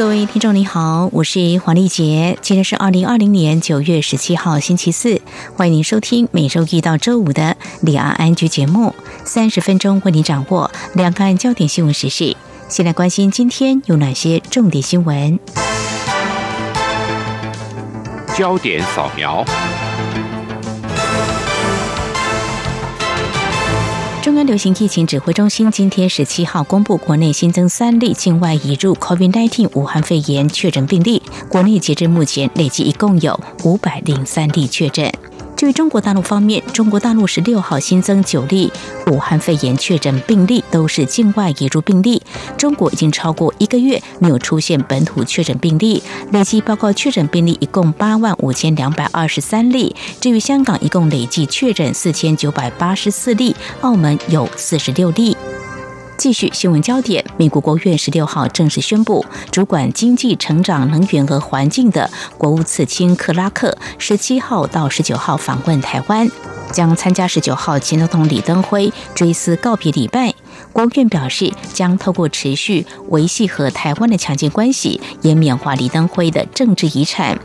各位听众，你好，我是黄丽杰。今天是二零二零年九月十七号，星期四。欢迎您收听每周一到周五的两岸安居节目，三十分钟为您掌握两岸焦点新闻时事。先来关心今天有哪些重点新闻。焦点扫描。中央流行疫情指挥中心今天十七号公布，国内新增三例境外移入 COVID-19 武汉肺炎确诊病例，国内截至目前累计一共有五百零三例确诊。至于中国大陆方面，中国大陆十六号新增九例武汉肺炎确诊病例，都是境外移入病例。中国已经超过一个月没有出现本土确诊病例，累计报告确诊病例一共八万五千两百二十三例。至于香港，一共累计确诊四千九百八十四例，澳门有四十六例。继续新闻焦点，美国国务院十六号正式宣布，主管经济、成长、能源和环境的国务次卿克拉克十七号到十九号访问台湾，将参加十九号前总统李登辉追思告别礼拜。国务院表示，将透过持续维系和台湾的强劲关系，也缅怀李登辉的政治遗产。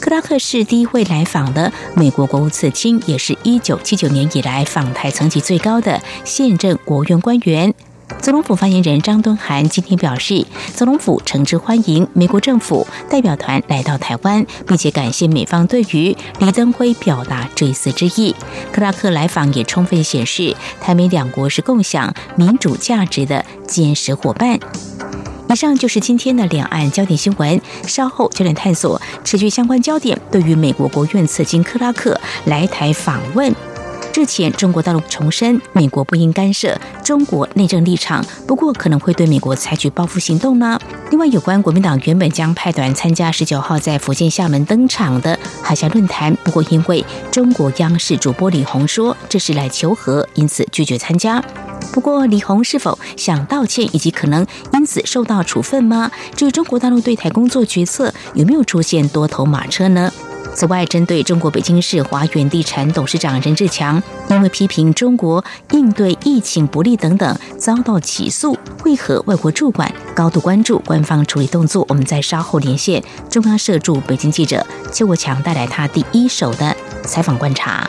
克拉克是第一位来访的美国国务次卿，也是一九七九年以来访台层级最高的现任国务院官员。总统府发言人张敦涵今天表示，总统府诚挚欢迎美国政府代表团来到台湾，并且感谢美方对于李登辉表达追思之意。克拉克来访也充分显示，台美两国是共享民主价值的坚实伙伴。以上就是今天的两岸焦点新闻，稍后焦点探索持续相关焦点。对于美国国务院次卿克拉克来台访问。日前，中国大陆重申，美国不应干涉中国内政立场，不过可能会对美国采取报复行动呢。另外，有关国民党原本将派团参加十九号在福建厦门登场的海峡论坛，不过因为中国央视主播李红说这是来求和，因此拒绝参加。不过，李红是否想道歉，以及可能因此受到处分吗？至于中国大陆对台工作决策有没有出现多头马车呢？此外，针对中国北京市华远地产董事长任志强因为批评中国应对疫情不利等等遭到起诉，为何外国驻馆高度关注官方处理动作？我们在稍后连线中央社驻北京记者邱国强，带来他第一手的采访观察。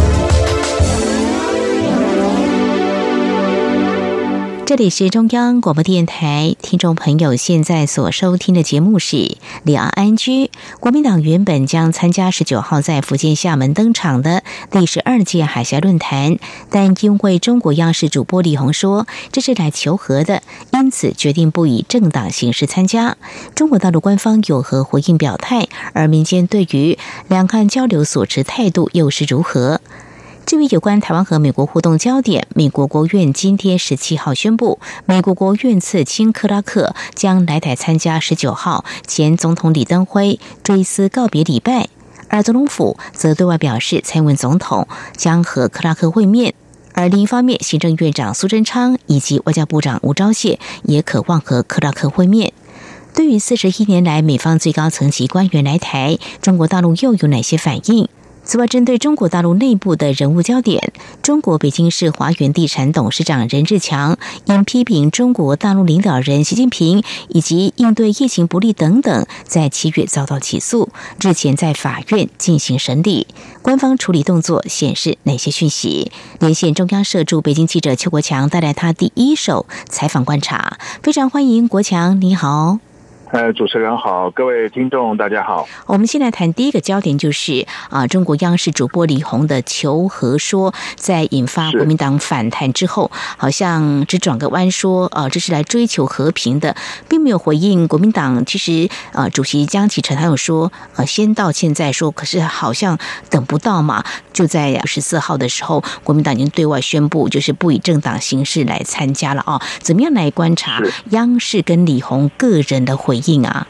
这里是中央广播电台，听众朋友现在所收听的节目是《两岸安居》。国民党原本将参加十九号在福建厦门登场的第十二届海峡论坛，但因为中国央视主播李红说这是来求和的，因此决定不以政党形式参加。中国大陆官方有何回应表态？而民间对于两岸交流所持态度又是如何？至于有关台湾和美国互动焦点，美国国务院今天十七号宣布，美国国务院次卿克拉克将来台参加十九号前总统李登辉追思告别礼拜，而总统府则对外表示，蔡英文总统将和克拉克会面。而另一方面，行政院长苏贞昌以及外交部长吴钊燮也渴望和克拉克会面。对于四十一年来美方最高层级官员来台，中国大陆又有哪些反应？此外，针对中国大陆内部的人物焦点，中国北京市华源地产董事长任志强因批评中国大陆领导人习近平以及应对疫情不利等等，在七月遭到起诉，日前在法院进行审理。官方处理动作显示哪些讯息？连线中央社驻北京记者邱国强带来他第一手采访观察，非常欢迎国强，你好。呃，主持人好，各位听众大家好。我们先来谈第一个焦点，就是啊，中国央视主播李红的求和说，在引发国民党反弹之后，好像只转个弯说，啊，这是来追求和平的，并没有回应国民党。其实，啊，主席江启臣他有说，呃，先道歉再说，可是好像等不到嘛。就在十四号的时候，国民党已经对外宣布，就是不以政党形式来参加了啊。怎么样来观察央视跟李红个人的回？应啊，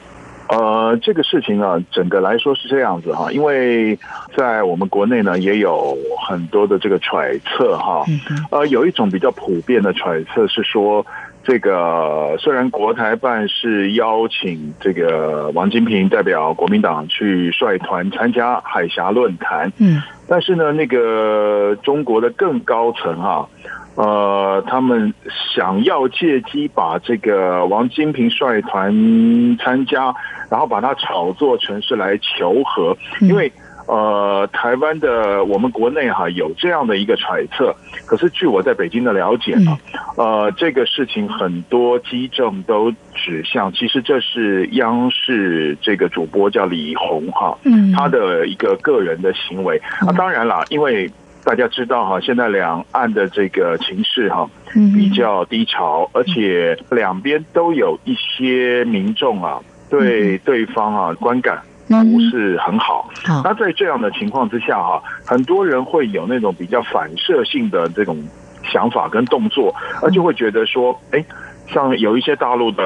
呃，这个事情呢，整个来说是这样子哈，因为在我们国内呢，也有很多的这个揣测哈，呃，有一种比较普遍的揣测是说，这个虽然国台办是邀请这个王金平代表国民党去率团参加海峡论坛，嗯，但是呢，那个中国的更高层哈。呃，他们想要借机把这个王金平率团参加，然后把它炒作成是来求和，因为呃，台湾的我们国内哈有这样的一个揣测，可是据我在北京的了解呢，呃，这个事情很多基证都指向，其实这是央视这个主播叫李红哈，嗯，他的一个个人的行为。啊，当然了，因为。大家知道哈，现在两岸的这个情势哈比较低潮，而且两边都有一些民众啊对对方啊观感不是很好。那在这样的情况之下哈，很多人会有那种比较反射性的这种想法跟动作，而就会觉得说，哎，像有一些大陆的。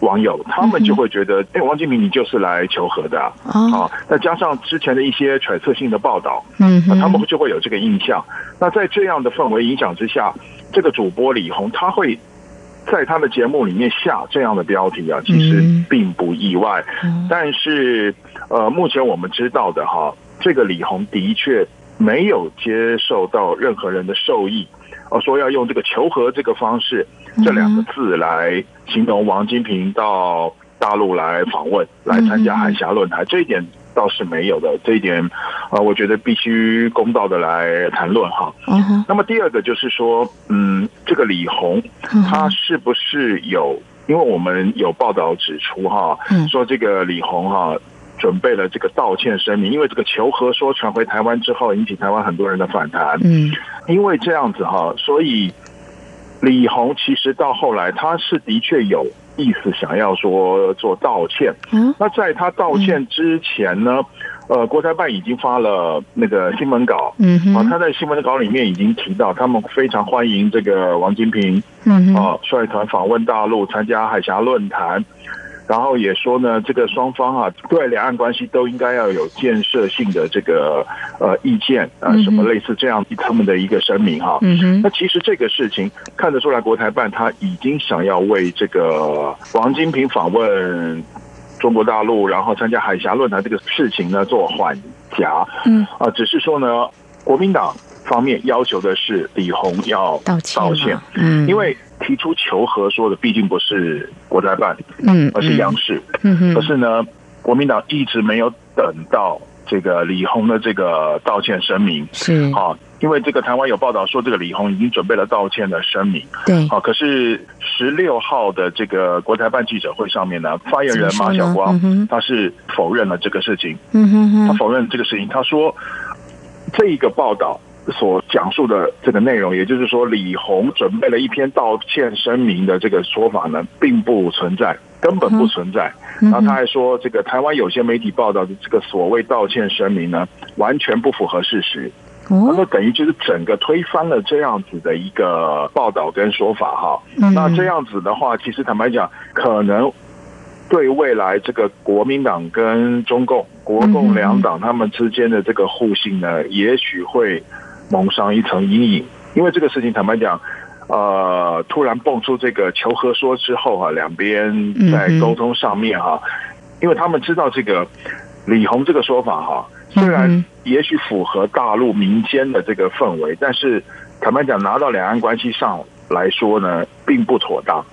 网友他们就会觉得，哎，王金明你就是来求和的啊！再加上之前的一些揣测性的报道，嗯，他们就会有这个印象。那在这样的氛围影响之下，这个主播李红他会在他的节目里面下这样的标题啊，其实并不意外。但是，呃，目前我们知道的哈，这个李红的确没有接受到任何人的授意。哦，说要用这个求和这个方式，这两个字来形容王金平到大陆来访问，来参加海峡论坛，这一点倒是没有的。这一点，啊，我觉得必须公道的来谈论哈。那么第二个就是说，嗯，这个李红他是不是有？因为我们有报道指出哈，说这个李红哈。准备了这个道歉声明，因为这个求和说传回台湾之后，引起台湾很多人的反弹。嗯，因为这样子哈，所以李红其实到后来他是的确有意思想要说做道歉。嗯，那在他道歉之前呢，呃，国台办已经发了那个新闻稿。嗯，啊，他在新闻稿里面已经提到，他们非常欢迎这个王金平，嗯，啊，率团访问大陆参加海峡论坛。然后也说呢，这个双方啊，对两岸关系都应该要有建设性的这个呃意见啊，什么类似这样他们的一个声明哈。那其实这个事情看得出来，国台办他已经想要为这个王金平访问中国大陆，然后参加海峡论坛这个事情呢做缓夹。嗯啊，只是说呢，国民党方面要求的是李红要道歉，道歉。嗯，因为。提出求和说的毕竟不是国台办，嗯，而是央视，嗯哼。可是呢，国民党一直没有等到这个李红的这个道歉声明，是。啊，因为这个台湾有报道说，这个李红已经准备了道歉的声明，对，好。可是十六号的这个国台办记者会上面呢，发言人马晓光他是否认了这个事情，嗯哼哼，他否认这个事情，他说这一个报道。所讲述的这个内容，也就是说，李红准备了一篇道歉声明的这个说法呢，并不存在，根本不存在。然后他还说，这个台湾有些媒体报道的这个所谓道歉声明呢，完全不符合事实。那么等于就是整个推翻了这样子的一个报道跟说法哈。那这样子的话，其实坦白讲，可能对未来这个国民党跟中共、国共两党他们之间的这个互信呢，也许会。蒙上一层阴影，因为这个事情，坦白讲，呃，突然蹦出这个求和说之后哈，两边在沟通上面哈，因为他们知道这个李红这个说法哈，虽然也许符合大陆民间的这个氛围，但是坦白讲，拿到两岸关系上来说呢，并不妥当。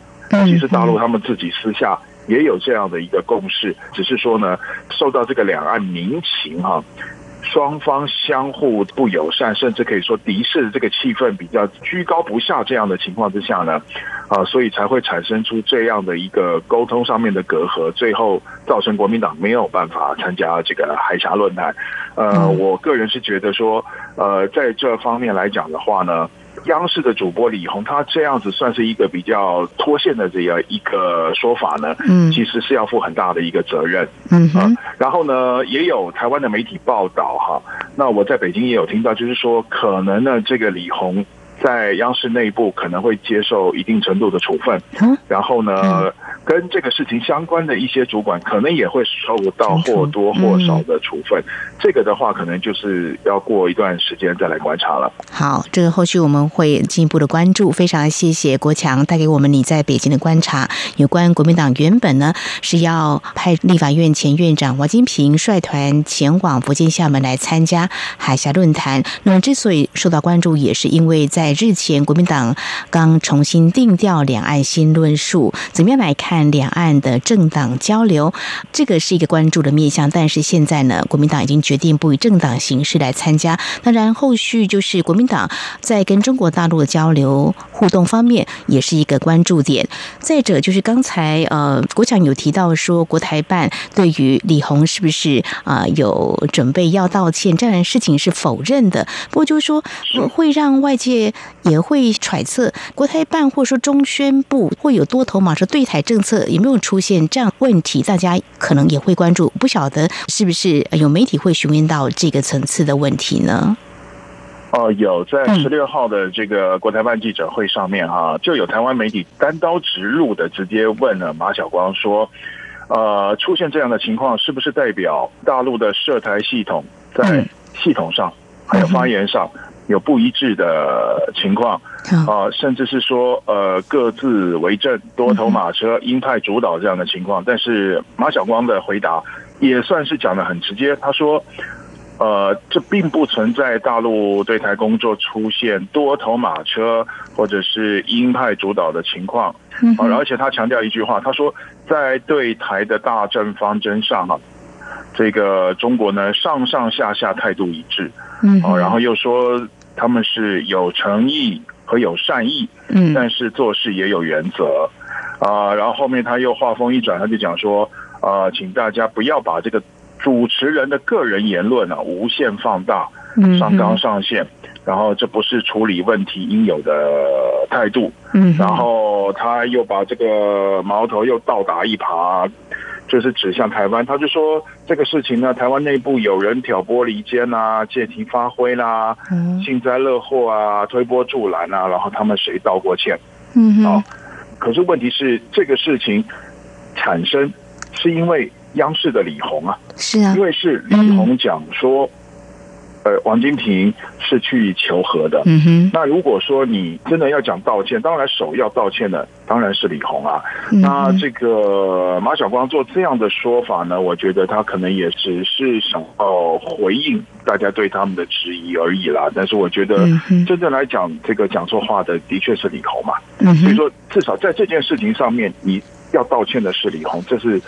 其实大陆他们自己私下也有这样的一个共识，只是说呢，受到这个两岸民情哈。双方相互不友善，甚至可以说敌视的这个气氛比较居高不下这样的情况之下呢，啊，所以才会产生出这样的一个沟通上面的隔阂，最后造成国民党没有办法参加这个海峡论坛。呃，我个人是觉得说，呃，在这方面来讲的话呢。央视的主播李红，他这样子算是一个比较脱线的这样一个说法呢，嗯，其实是要负很大的一个责任，嗯啊，然后呢，也有台湾的媒体报道哈，那我在北京也有听到，就是说可能呢，这个李红在央视内部可能会接受一定程度的处分，嗯。然后呢。跟这个事情相关的一些主管，可能也会受到或多或少的处分。这个的话，可能就是要过一段时间再来观察了。好，这个后续我们会进一步的关注。非常谢谢国强带给我们你在北京的观察。有关国民党原本呢是要派立法院前院长王金平率团前往福建厦门来参加海峡论坛。那么之所以受到关注，也是因为在日前国民党刚重新定调两岸新论述，怎么样来看？两岸的政党交流，这个是一个关注的面向。但是现在呢，国民党已经决定不以政党形式来参加。当然，后续就是国民党在跟中国大陆的交流互动方面，也是一个关注点。再者，就是刚才呃，国强有提到说，国台办对于李红是不是啊有准备要道歉这样的事情是否认的。不过就是说，会让外界也会揣测，国台办或者说中宣部会有多头马车对台政。策有没有出现这样问题？大家可能也会关注，不晓得是不是有媒体会询问到这个层次的问题呢？哦，有在十六号的这个国台办记者会上面哈，就有台湾媒体单刀直入的直接问了马晓光说：“呃，出现这样的情况，是不是代表大陆的涉台系统在系统上还有发言上？”有不一致的情况啊，甚至是说呃各自为政、多头马车、鹰派主导这样的情况。但是马晓光的回答也算是讲的很直接，他说呃这并不存在大陆对台工作出现多头马车或者是鹰派主导的情况。啊，而且他强调一句话，他说在对台的大政方针上哈，这个中国呢上上下下态度一致。嗯，哦，然后又说他们是有诚意和有善意，嗯，但是做事也有原则，啊，然后后面他又话锋一转，他就讲说，啊，请大家不要把这个主持人的个人言论啊无限放大，上纲上线，然后这不是处理问题应有的态度，嗯，然后他又把这个矛头又倒打一耙。就是指向台湾，他就说这个事情呢，台湾内部有人挑拨离间啊，借题发挥啦，幸灾乐祸啊，推波助澜啊，然后他们谁道过歉？嗯，好，可是问题是这个事情产生是因为央视的李红啊，是啊，因为是李红讲说。呃，王金平是去求和的。嗯哼。那如果说你真的要讲道歉，当然首要道歉的当然是李红啊。那这个马晓光做这样的说法呢，我觉得他可能也只是想要回应大家对他们的质疑而已啦。但是我觉得真正来讲，这个讲错话的的确是李红嘛。嗯所以说，至少在这件事情上面，你要道歉的是李红，这是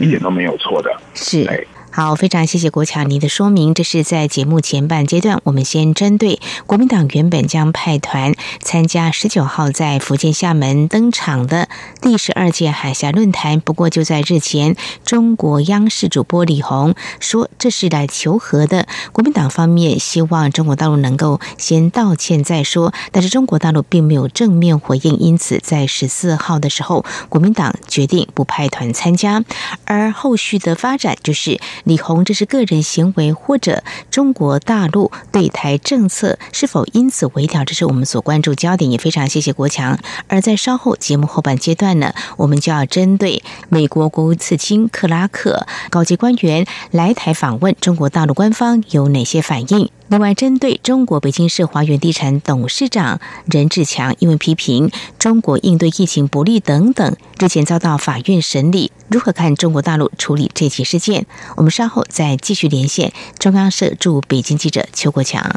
一点都没有错的。是。好，非常谢谢国强您的说明。这是在节目前半阶段，我们先针对国民党原本将派团参加十九号在福建厦门登场的第十二届海峡论坛。不过就在日前，中国央视主播李红说这是来求和的。国民党方面希望中国大陆能够先道歉再说，但是中国大陆并没有正面回应，因此在十四号的时候，国民党决定不派团参加。而后续的发展就是。李红，这是个人行为，或者中国大陆对台政策是否因此微调？这是我们所关注焦点。也非常谢谢国强。而在稍后节目后半阶段呢，我们就要针对美国国务次卿克拉克高级官员来台访问，中国大陆官方有哪些反应？另外，针对中国北京市华源地产董事长任志强，因为批评中国应对疫情不利等等，日前遭到法院审理，如何看中国大陆处理这起事件？我们稍后再继续连线中央社驻北京记者邱国强。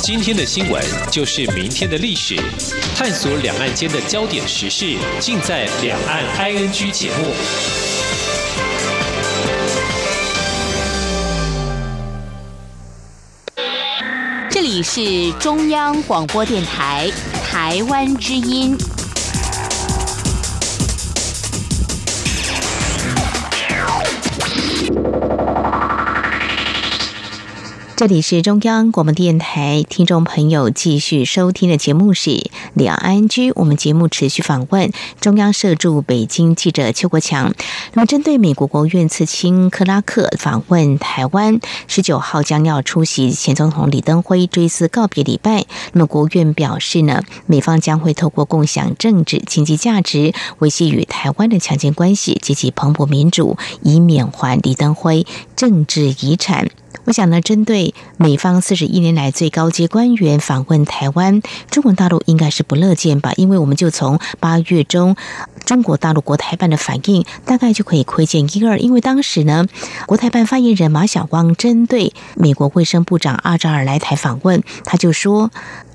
今天的新闻就是明天的历史，探索两岸间的焦点时事，尽在《两岸 ING》节目。是中央广播电台台湾之音。这里是中央广播电台，听众朋友继续收听的节目是两岸居。我们节目持续访问中央社驻北京记者邱国强。那么，针对美国国务院次卿克拉克访问台湾，十九号将要出席前总统李登辉追思告别礼拜。那么，国务院表示呢，美方将会透过共享政治经济价值，维系与台湾的强健关系，积极蓬勃民主，以缅怀李登辉政治遗产。我想呢，针对美方四十一年来最高阶官员访问台湾，中国大陆应该是不乐见吧？因为我们就从八月中中国大陆国台办的反应，大概就可以窥见一二。因为当时呢，国台办发言人马晓光针对美国卫生部长阿扎尔来台访问，他就说。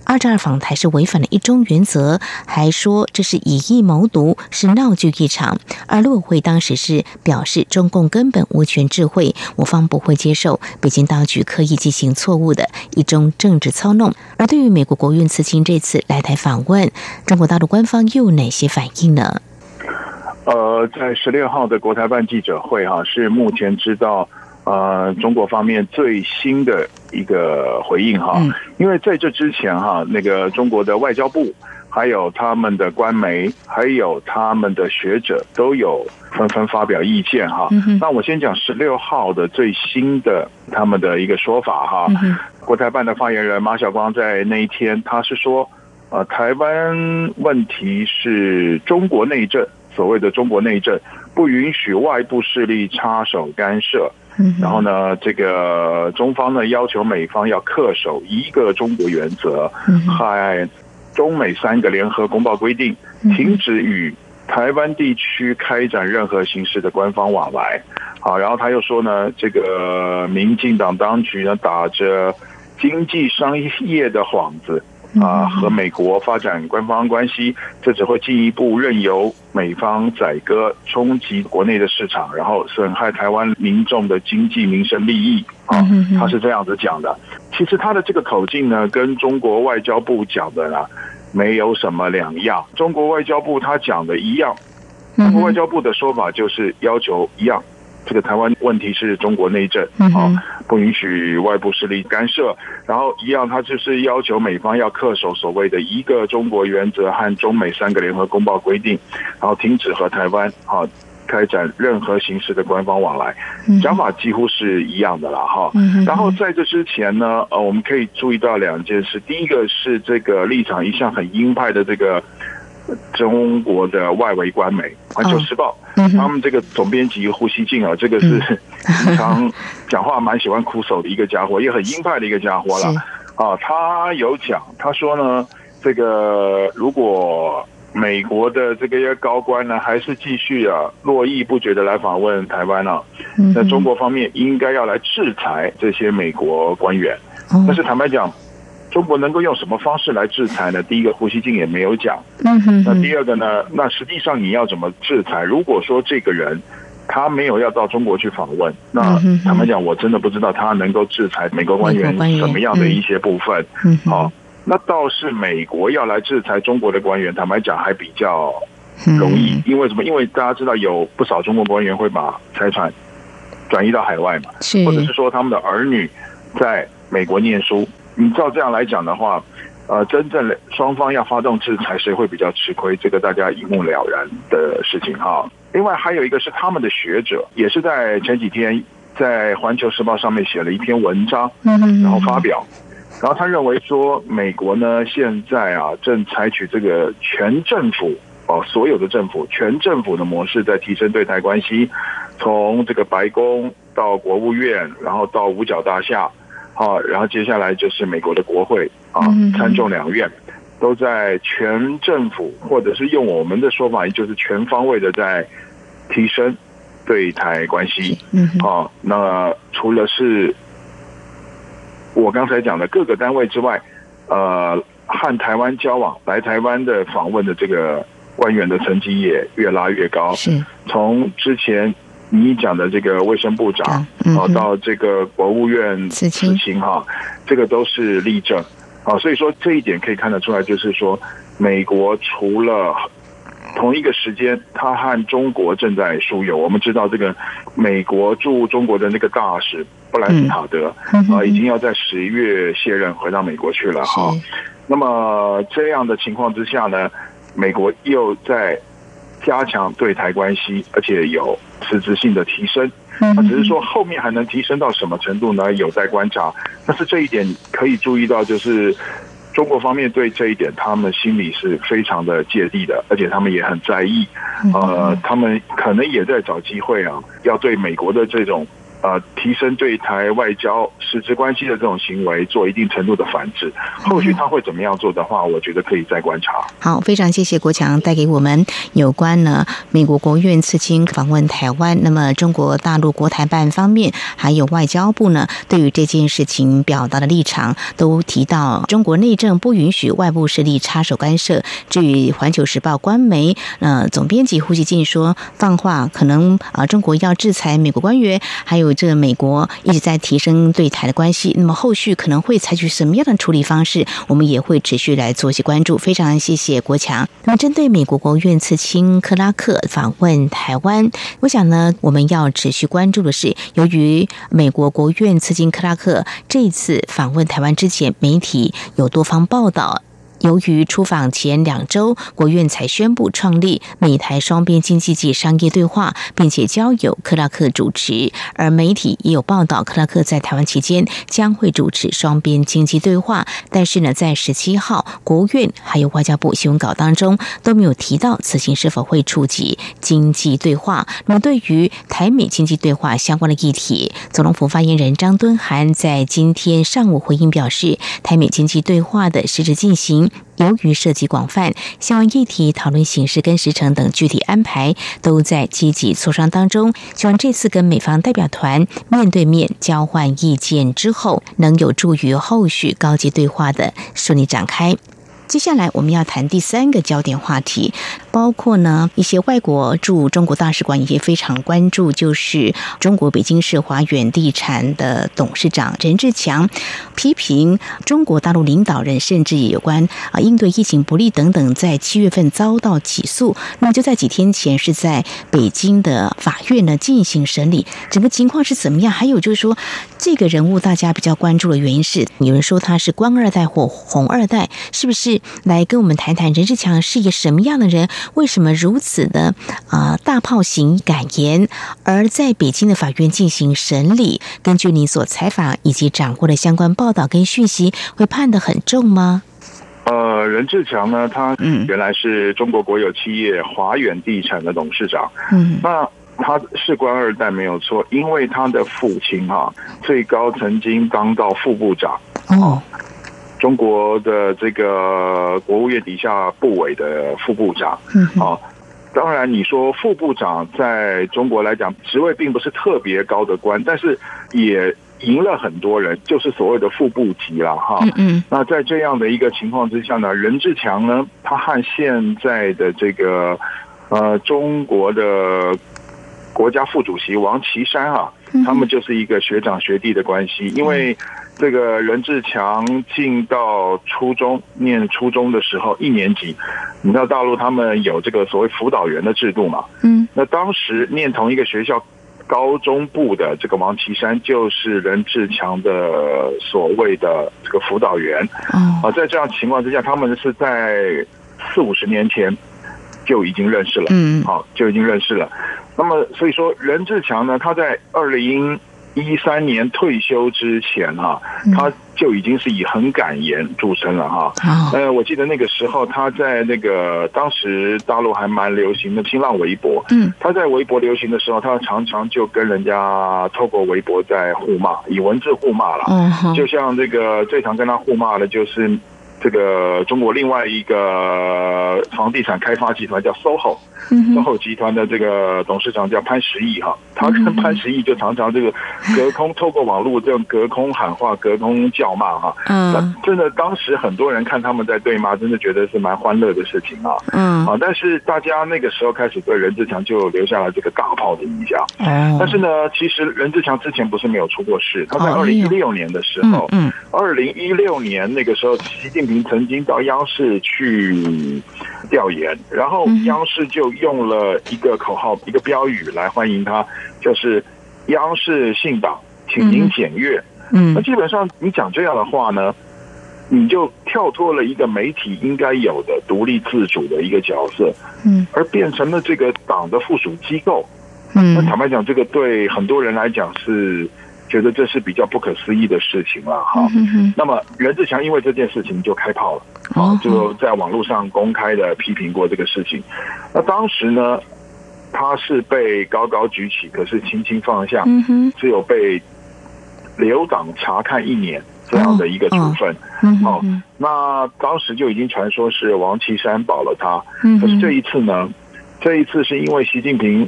二战访台是违反了一中原则，还说这是以意谋独，是闹剧一场。而陆委会当时是表示，中共根本无权智慧，我方不会接受北京当局刻意进行错误的一中政治操弄。而对于美国国务院次卿这次来台访问，中国大陆官方又有哪些反应呢？呃，在十六号的国台办记者会，哈，是目前知道。呃，中国方面最新的一个回应哈，因为在这之前哈，那个中国的外交部，还有他们的官媒，还有他们的学者都有纷纷发表意见哈。那我先讲十六号的最新的他们的一个说法哈。国台办的发言人马晓光在那一天他是说，呃，台湾问题是中国内政，所谓的中国内政不允许外部势力插手干涉。然后呢，这个中方呢要求美方要恪守一个中国原则，还中美三个联合公报规定，停止与台湾地区开展任何形式的官方往来。好，然后他又说呢，这个民进党当局呢打着经济商业的幌子。啊，和美国发展官方关系，这只会进一步任由美方宰割，冲击国内的市场，然后损害台湾民众的经济民生利益。啊，他是这样子讲的。其实他的这个口径呢，跟中国外交部讲的呢，没有什么两样。中国外交部他讲的一样，中国外交部的说法就是要求一样。这个台湾问题是中国内政，啊，不允许外部势力干涉。然后一样，他就是要求美方要恪守所谓的一个中国原则和中美三个联合公报规定，然后停止和台湾啊开展任何形式的官方往来。讲法几乎是一样的了哈。然后在这之前呢，呃，我们可以注意到两件事。第一个是这个立场一向很鹰派的这个。中国的外围官媒《环球时报》，他们这个总编辑胡锡进啊，这个是平常讲话蛮喜欢苦手的一个家伙，也很鹰派的一个家伙了啊。他有讲，他说呢，这个如果美国的这个些高官呢，还是继续啊络绎不绝的来访问台湾啊，那中国方面应该要来制裁这些美国官员。但是坦白讲。中国能够用什么方式来制裁呢？第一个，胡锡进也没有讲。嗯哼那第二个呢？那实际上你要怎么制裁？如果说这个人他没有要到中国去访问，那坦白讲，我真的不知道他能够制裁美国官员什么样的一些部分。嗯好，那倒是美国要来制裁中国的官员，坦白讲还比较容易，因为什么？因为大家知道有不少中国官员会把财产转移到海外嘛，或者是说他们的儿女在美国念书。你照这样来讲的话，呃，真正双方要发动制裁，谁会比较吃亏？这个大家一目了然的事情哈。另外还有一个是他们的学者，也是在前几天在《环球时报》上面写了一篇文章，然后发表，然后他认为说，美国呢现在啊正采取这个全政府哦，所有的政府全政府的模式在提升对台关系，从这个白宫到国务院，然后到五角大厦。好，然后接下来就是美国的国会啊，参众两院都在全政府，或者是用我们的说法，也就是全方位的在提升对台关系。嗯，好，那除了是我刚才讲的各个单位之外，呃，和台湾交往、来台湾的访问的这个官员的成绩也越拉越高。是，从之前你讲的这个卫生部长啊，到这个国务院此情哈，这个都是例证啊。所以说这一点可以看得出来，就是说美国除了同一个时间，他和中国正在疏友。我们知道这个美国驻中国的那个大使布莱斯塔德啊，已经要在十一月卸任，回到美国去了哈。那么这样的情况之下呢，美国又在加强对台关系，而且有实质性的提升。啊，只是说后面还能提升到什么程度呢？有待观察。但是这一点可以注意到，就是中国方面对这一点，他们心里是非常的芥蒂的，而且他们也很在意。呃，他们可能也在找机会啊，要对美国的这种。呃，提升对台外交实质关系的这种行为，做一定程度的反制。后续他会怎么样做的话，我觉得可以再观察。好，非常谢谢国强带给我们有关呢美国国务院次卿访问台湾，那么中国大陆国台办方面还有外交部呢，对于这件事情表达的立场，都提到中国内政不允许外部势力插手干涉。至于环球时报官媒呃总编辑胡锡进说放话，可能啊中国要制裁美国官员，还有。这个美国一直在提升对台的关系，那么后续可能会采取什么样的处理方式，我们也会持续来做一些关注。非常谢谢国强。那么针对美国国务院次卿克拉克访问台湾，我想呢，我们要持续关注的是，由于美国国务院次卿克拉克这次访问台湾之前，媒体有多方报道。由于出访前两周，国院才宣布创立美台双边经济及商业对话，并且交由克拉克主持。而媒体也有报道，克拉克在台湾期间将会主持双边经济对话。但是呢，在十七号国务院还有外交部新闻稿当中都没有提到此行是否会触及经济对话。那么，对于台美经济对话相关的议题，总统府发言人张敦涵在今天上午回应表示，台美经济对话的实质进行。由于涉及广泛，相关议题讨论形式跟时程等具体安排都在积极磋商当中。希望这次跟美方代表团面对面交换意见之后，能有助于后续高级对话的顺利展开。接下来我们要谈第三个焦点话题，包括呢一些外国驻中国大使馆也非常关注，就是中国北京市华远地产的董事长任志强批评中国大陆领导人，甚至有关啊应对疫情不利等等，在七月份遭到起诉。那就在几天前是在北京的法院呢进行审理，整个情况是怎么样？还有就是说这个人物大家比较关注的原因是，有人说他是官二代或红二代，是不是？来跟我们谈谈任志强是一个什么样的人？为什么如此的啊大炮型感言？而在北京的法院进行审理，根据你所采访以及掌握的相关报道跟讯息，会判得很重吗？呃，任志强呢，他原来是中国国有企业华远地产的董事长。嗯，那他是官二代没有错，因为他的父亲哈最高曾经当到副部长。哦。中国的这个国务院底下部委的副部长，啊，当然你说副部长在中国来讲职位并不是特别高的官，但是也赢了很多人，就是所谓的副部级了哈。嗯，那在这样的一个情况之下呢，任志强呢，他和现在的这个呃中国的国家副主席王岐山啊，他们就是一个学长学弟的关系，因为。这个任志强进到初中念初中的时候，一年级，你知道大陆他们有这个所谓辅导员的制度嘛？嗯，那当时念同一个学校高中部的这个王岐山，就是任志强的所谓的这个辅导员。啊，在这样情况之下，他们是在四五十年前就已经认识了。嗯，好，就已经认识了。那么，所以说任志强呢，他在二零。一三年退休之前哈，他就已经是以很敢言著称了哈。呃，我记得那个时候他在那个当时大陆还蛮流行的新浪微博，嗯，他在微博流行的时候，他常常就跟人家透过微博在互骂，以文字互骂了。嗯，就像这个最常跟他互骂的就是这个中国另外一个房地产开发集团叫 SOHO，SOHO 集团的这个董事长叫潘石屹哈，他跟潘石屹就常常这个隔空透过网络这样隔空喊话、隔空叫骂哈。嗯，真的当时很多人看他们在对骂，真的觉得是蛮欢乐的事情啊。嗯，啊，但是大家那个时候开始对任志强就留下了这个大炮的印象。哦，但是呢，其实任志强之前不是没有出过事，他在二零一六年的时候，嗯，二零一六年那个时候，习近平曾经到央视去调研，然后央视就用了一个口号、一个标语来欢迎他，就是“央视信党，请您检阅”。嗯，那基本上你讲这样的话呢，你就跳脱了一个媒体应该有的独立自主的一个角色，嗯，而变成了这个党的附属机构。嗯，那坦白讲，这个对很多人来讲是。觉得这是比较不可思议的事情了哈。那么袁志强因为这件事情就开炮了，啊，就在网络上公开的批评过这个事情。那当时呢，他是被高高举起，可是轻轻放下，只有被留党察看一年这样的一个处分。哦，那当时就已经传说是王岐山保了他。可是这一次呢，这一次是因为习近平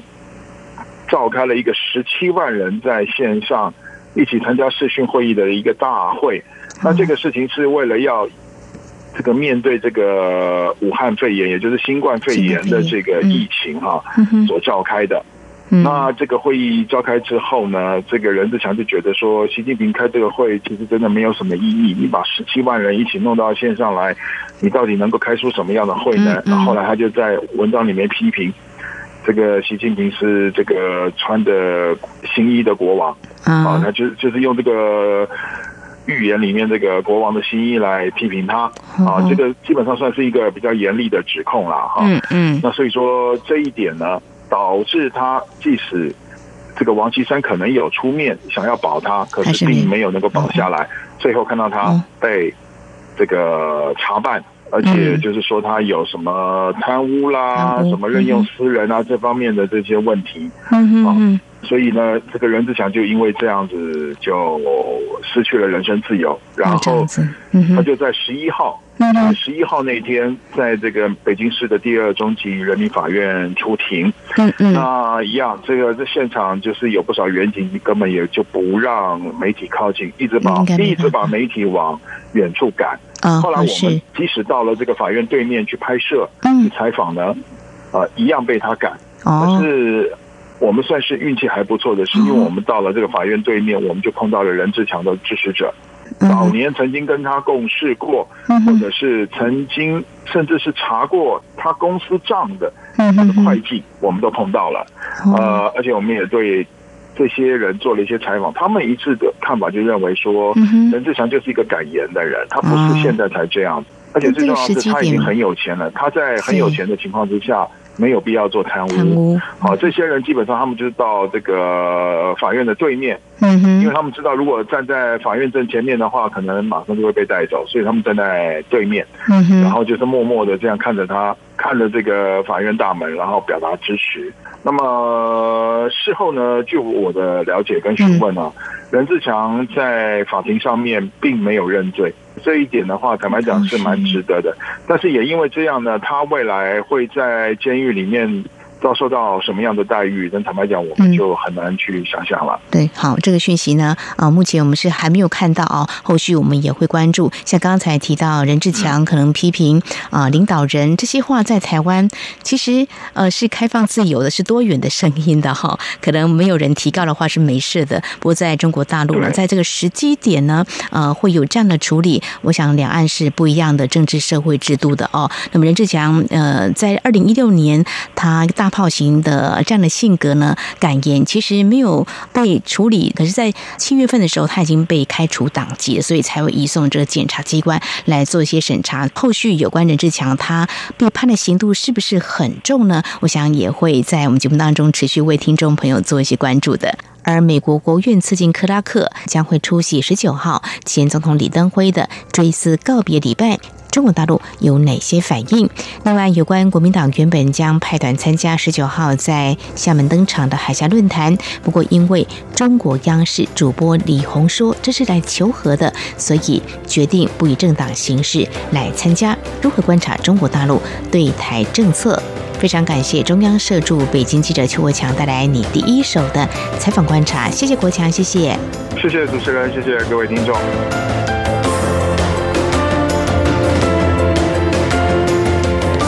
召开了一个十七万人在线上。一起参加视讯会议的一个大会，那这个事情是为了要这个面对这个武汉肺炎，也就是新冠肺炎的这个疫情哈，所召开的。那这个会议召开之后呢，这个任志强就觉得说，习近平开这个会其实真的没有什么意义。你把十七万人一起弄到线上来，你到底能够开出什么样的会呢？那后来他就在文章里面批评。这个习近平是这个穿着新衣的国王啊，那就就是用这个预言里面这个国王的新衣来批评他。啊，这个基本上算是一个比较严厉的指控了哈。嗯嗯，那所以说这一点呢，导致他即使这个王岐山可能有出面想要保他，可是并没有能够保下来，最后看到他被这个查办。而且就是说他有什么贪污啦，什么任用私人啊这方面的这些问题，啊，所以呢，这个任志强就因为这样子就失去了人身自由，然后他就在十一号，十一号那天，在这个北京市的第二中级人民法院出庭，嗯嗯，那一样，这个这现场就是有不少远景，根本也就不让媒体靠近，一直把一直把媒体往远处赶。后来我们即使到了这个法院对面去拍摄、去采访呢，啊，一样被他赶。可是我们算是运气还不错的，是因为我们到了这个法院对面，我们就碰到了任志强的支持者，早年曾经跟他共事过，或者是曾经甚至是查过他公司账的他的会计，我们都碰到了。呃，而且我们也对。这些人做了一些采访，他们一致的看法就认为说，任志强就是一个敢言的人，他不是现在才这样，而且最重要的是他已经很有钱了，他在很有钱的情况之下。没有必要做贪污。好，这些人基本上他们就是到这个法院的对面，嗯哼，因为他们知道如果站在法院正前面的话，可能马上就会被带走，所以他们站在对面，嗯哼，然后就是默默的这样看着他，看着这个法院大门，然后表达支持。那么事后呢，据我的了解跟询问呢，任志强在法庭上面并没有认罪。这一点的话，坦白讲是蛮值得的，但是也因为这样呢，他未来会在监狱里面。遭受到什么样的待遇？但坦白讲，我们就很难去想象了。对，好，这个讯息呢，啊，目前我们是还没有看到啊，后续我们也会关注。像刚才提到任志强可能批评啊领导人这些话，在台湾其实呃是开放自由的，是多元的声音的哈。可能没有人提告的话是没事的，不过在中国大陆呢，在这个时机点呢，呃，会有这样的处理。我想两岸是不一样的政治社会制度的哦。那么任志强呃，在二零一六年他大。炮型的这样的性格呢，感言其实没有被处理，可是，在七月份的时候，他已经被开除党籍，所以才会移送这个检察机关来做一些审查。后续有关任志强他被判的刑度是不是很重呢？我想也会在我们节目当中持续为听众朋友做一些关注的。而美国国务院次进克拉克将会出席十九号前总统李登辉的追思告别礼拜。中国大陆有哪些反应？另外，有关国民党原本将派团参加十九号在厦门登场的海峡论坛，不过因为中国央视主播李红说这是来求和的，所以决定不以政党形式来参加。如何观察中国大陆对台政策？非常感谢中央社驻北京记者邱国强带来你第一手的采访观察，谢谢国强，谢谢，谢谢主持人，谢谢各位听众。